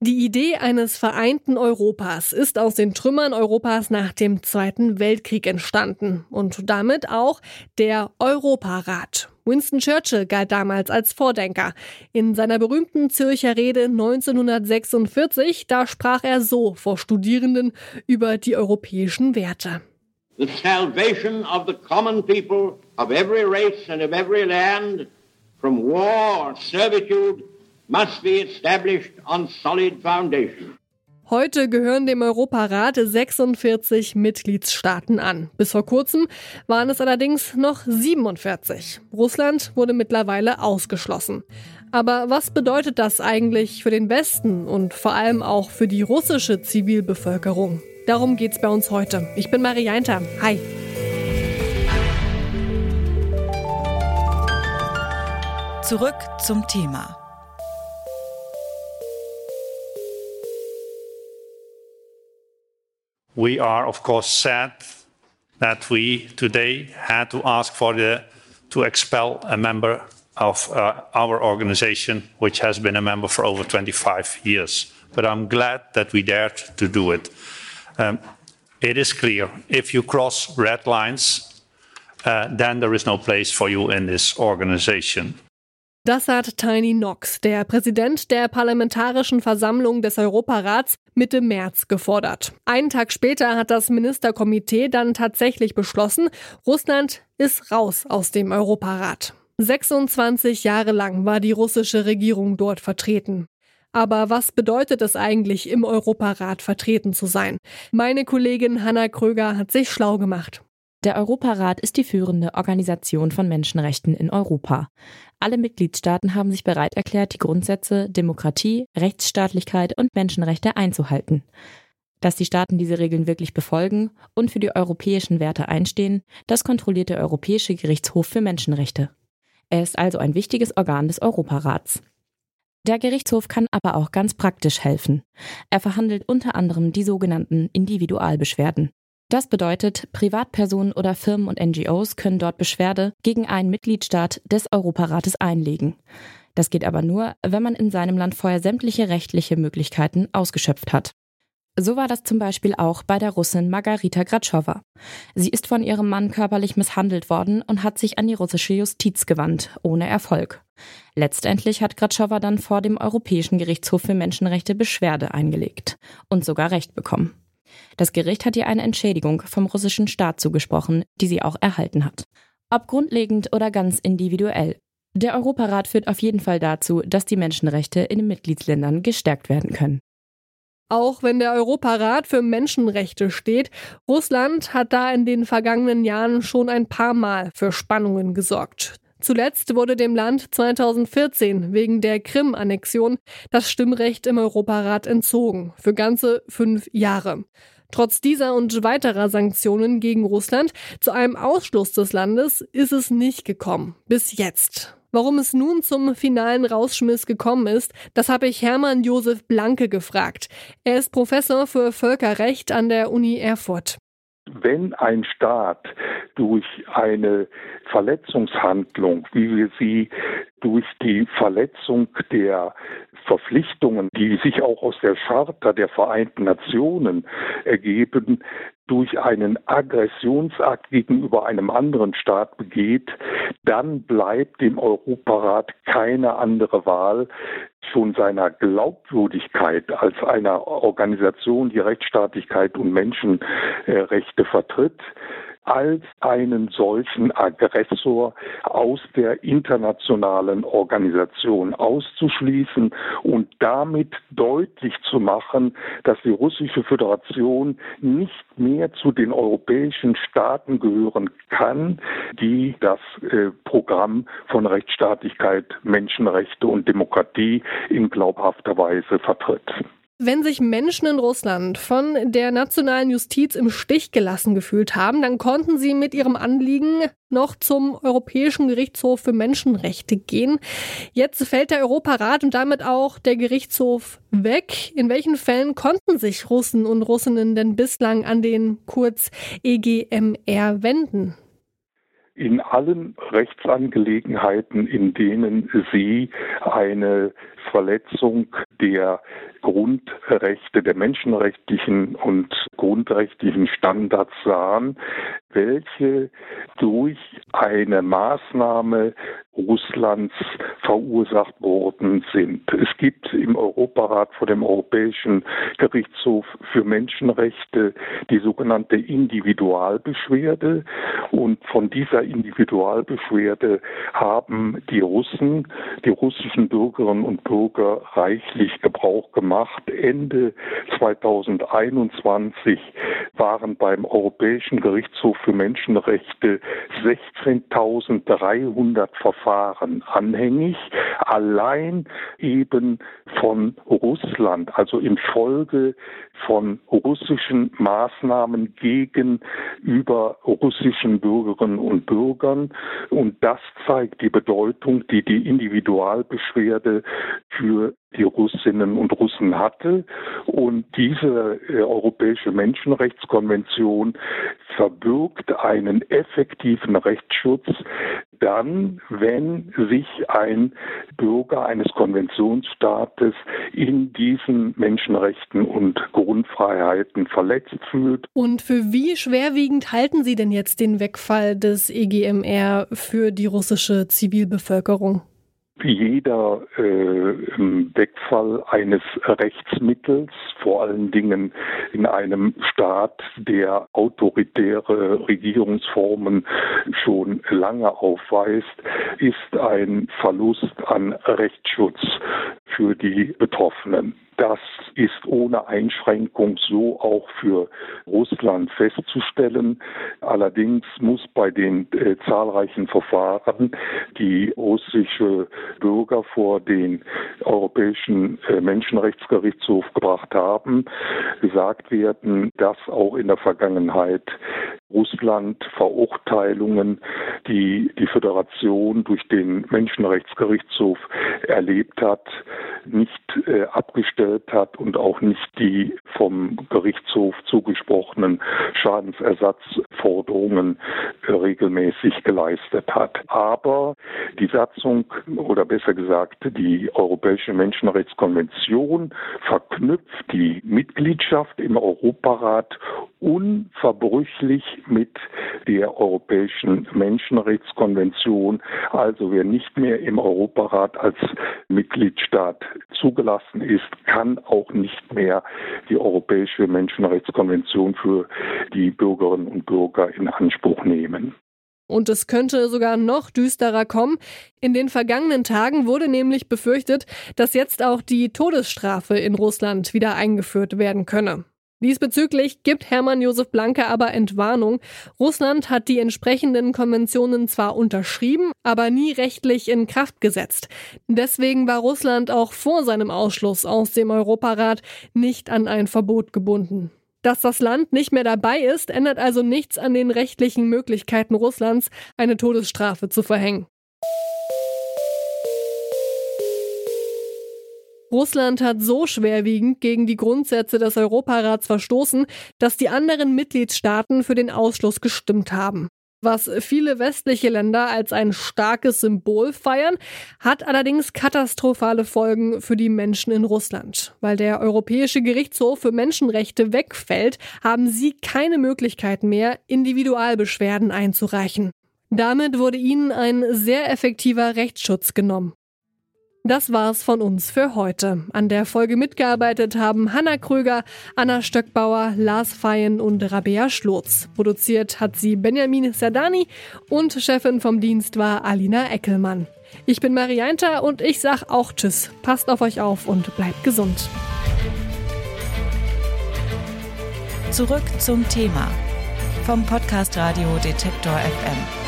Die Idee eines vereinten Europas ist aus den Trümmern Europas nach dem Zweiten Weltkrieg entstanden und damit auch der Europarat. Winston Churchill galt damals als Vordenker. In seiner berühmten Zürcher Rede 1946, da sprach er so vor Studierenden über die europäischen Werte. The salvation of the common people of every race and of every land from war or servitude must be established on solid foundation. Heute gehören dem Europarat 46 Mitgliedstaaten an. Bis vor kurzem waren es allerdings noch 47. Russland wurde mittlerweile ausgeschlossen. Aber was bedeutet das eigentlich für den Westen und vor allem auch für die russische Zivilbevölkerung? Darum geht's bei uns heute. Ich bin Marianta. Hi. Zurück zum Thema. We are, of course, sad that we today had to ask for the to expel a member of uh, our organization, which has been a member for over 25 years. But I'm glad that we dared to do it. Um, it is clear if you cross red lines, uh, then there is no place for you in this organization. Das hat Tiny Knox, der Präsident der Parlamentarischen Versammlung des Europarats, Mitte März gefordert. Einen Tag später hat das Ministerkomitee dann tatsächlich beschlossen, Russland ist raus aus dem Europarat. 26 Jahre lang war die russische Regierung dort vertreten. Aber was bedeutet es eigentlich, im Europarat vertreten zu sein? Meine Kollegin Hanna Kröger hat sich schlau gemacht. Der Europarat ist die führende Organisation von Menschenrechten in Europa. Alle Mitgliedstaaten haben sich bereit erklärt, die Grundsätze Demokratie, Rechtsstaatlichkeit und Menschenrechte einzuhalten. Dass die Staaten diese Regeln wirklich befolgen und für die europäischen Werte einstehen, das kontrolliert der Europäische Gerichtshof für Menschenrechte. Er ist also ein wichtiges Organ des Europarats. Der Gerichtshof kann aber auch ganz praktisch helfen. Er verhandelt unter anderem die sogenannten Individualbeschwerden. Das bedeutet, Privatpersonen oder Firmen und NGOs können dort Beschwerde gegen einen Mitgliedstaat des Europarates einlegen. Das geht aber nur, wenn man in seinem Land vorher sämtliche rechtliche Möglichkeiten ausgeschöpft hat. So war das zum Beispiel auch bei der Russin Margarita Gratschowa. Sie ist von ihrem Mann körperlich misshandelt worden und hat sich an die russische Justiz gewandt, ohne Erfolg. Letztendlich hat Gratschowa dann vor dem Europäischen Gerichtshof für Menschenrechte Beschwerde eingelegt und sogar Recht bekommen. Das Gericht hat ihr eine Entschädigung vom russischen Staat zugesprochen, die sie auch erhalten hat. Ob grundlegend oder ganz individuell. Der Europarat führt auf jeden Fall dazu, dass die Menschenrechte in den Mitgliedsländern gestärkt werden können. Auch wenn der Europarat für Menschenrechte steht, Russland hat da in den vergangenen Jahren schon ein paar Mal für Spannungen gesorgt. Zuletzt wurde dem Land 2014 wegen der Krim-Annexion das Stimmrecht im Europarat entzogen, für ganze fünf Jahre. Trotz dieser und weiterer Sanktionen gegen Russland zu einem Ausschluss des Landes ist es nicht gekommen. Bis jetzt. Warum es nun zum finalen Rausschmiss gekommen ist, das habe ich Hermann Josef Blanke gefragt. Er ist Professor für Völkerrecht an der Uni Erfurt. Wenn ein Staat durch eine Verletzungshandlung, wie wir sie durch die Verletzung der Verpflichtungen, die sich auch aus der Charta der Vereinten Nationen ergeben, durch einen Aggressionsakt gegenüber einem anderen Staat begeht, dann bleibt dem Europarat keine andere Wahl, schon seiner Glaubwürdigkeit als einer Organisation, die Rechtsstaatlichkeit und Menschenrechte vertritt, als einen solchen Aggressor aus der internationalen Organisation auszuschließen und damit deutlich zu machen, dass die russische Föderation nicht mehr zu den europäischen Staaten gehören kann, die das äh, Programm von Rechtsstaatlichkeit, Menschenrechte und Demokratie in glaubhafter Weise vertritt. Wenn sich Menschen in Russland von der nationalen Justiz im Stich gelassen gefühlt haben, dann konnten sie mit ihrem Anliegen noch zum Europäischen Gerichtshof für Menschenrechte gehen. Jetzt fällt der Europarat und damit auch der Gerichtshof weg. In welchen Fällen konnten sich Russen und Russinnen denn bislang an den kurz EGMR wenden? In allen Rechtsangelegenheiten, in denen sie eine Verletzung der Grundrechte, der menschenrechtlichen und grundrechtlichen Standards sahen, welche durch eine Maßnahme Russlands verursacht worden sind. Es gibt im Europarat vor dem Europäischen Gerichtshof für Menschenrechte die sogenannte Individualbeschwerde und von dieser Individualbeschwerde haben die Russen, die russischen Bürgerinnen und Bürger reichlich Gebrauch gemacht. Ende 2021 waren beim Europäischen Gerichtshof für Menschenrechte 16.300 Verfahren anhängig, allein eben von Russland, also infolge von russischen Maßnahmen gegenüber russischen Bürgerinnen und Bürgern. Und das zeigt die Bedeutung, die die Individualbeschwerde für die Russinnen und Russen hatte. Und diese äh, Europäische Menschenrechtskonvention verbirgt einen effektiven Rechtsschutz dann, wenn sich ein Bürger eines Konventionsstaates in diesen Menschenrechten und Grundfreiheiten verletzt fühlt. Und für wie schwerwiegend halten Sie denn jetzt den Wegfall des EGMR für die russische Zivilbevölkerung? Jeder äh, Wegfall eines Rechtsmittels, vor allen Dingen in einem Staat, der autoritäre Regierungsformen schon lange aufweist, ist ein Verlust an Rechtsschutz für die Betroffenen. Das ist ohne Einschränkung so auch für Russland festzustellen. Allerdings muss bei den äh, zahlreichen Verfahren, die russische Bürger vor den Europäischen äh, Menschenrechtsgerichtshof gebracht haben, gesagt werden, dass auch in der Vergangenheit Russland Verurteilungen, die die Föderation durch den Menschenrechtsgerichtshof erlebt hat, nicht äh, abgestellt hat und auch nicht die vom Gerichtshof zugesprochenen Schadensersatzforderungen äh, regelmäßig geleistet hat. Aber die Satzung oder besser gesagt die Europäische Menschenrechtskonvention verknüpft die Mitgliedschaft im Europarat unverbrüchlich mit der Europäischen Menschenrechtskonvention. Also wer nicht mehr im Europarat als Mitgliedstaat zugelassen ist, kann auch nicht mehr die Europäische Menschenrechtskonvention für die Bürgerinnen und Bürger in Anspruch nehmen. Und es könnte sogar noch düsterer kommen. In den vergangenen Tagen wurde nämlich befürchtet, dass jetzt auch die Todesstrafe in Russland wieder eingeführt werden könne. Diesbezüglich gibt Hermann Josef Blanke aber Entwarnung. Russland hat die entsprechenden Konventionen zwar unterschrieben, aber nie rechtlich in Kraft gesetzt. Deswegen war Russland auch vor seinem Ausschluss aus dem Europarat nicht an ein Verbot gebunden. Dass das Land nicht mehr dabei ist, ändert also nichts an den rechtlichen Möglichkeiten Russlands, eine Todesstrafe zu verhängen. Russland hat so schwerwiegend gegen die Grundsätze des Europarats verstoßen, dass die anderen Mitgliedstaaten für den Ausschluss gestimmt haben. Was viele westliche Länder als ein starkes Symbol feiern, hat allerdings katastrophale Folgen für die Menschen in Russland. Weil der Europäische Gerichtshof für Menschenrechte wegfällt, haben sie keine Möglichkeit mehr, Individualbeschwerden einzureichen. Damit wurde ihnen ein sehr effektiver Rechtsschutz genommen. Das war's von uns für heute. An der Folge mitgearbeitet haben Hanna Kröger, Anna Stöckbauer, Lars Feyen und Rabea Schlotz. Produziert hat sie Benjamin Sardani und Chefin vom Dienst war Alina Eckelmann. Ich bin Marianta und ich sag auch Tschüss. Passt auf euch auf und bleibt gesund. Zurück zum Thema vom Podcast Radio Detektor FM.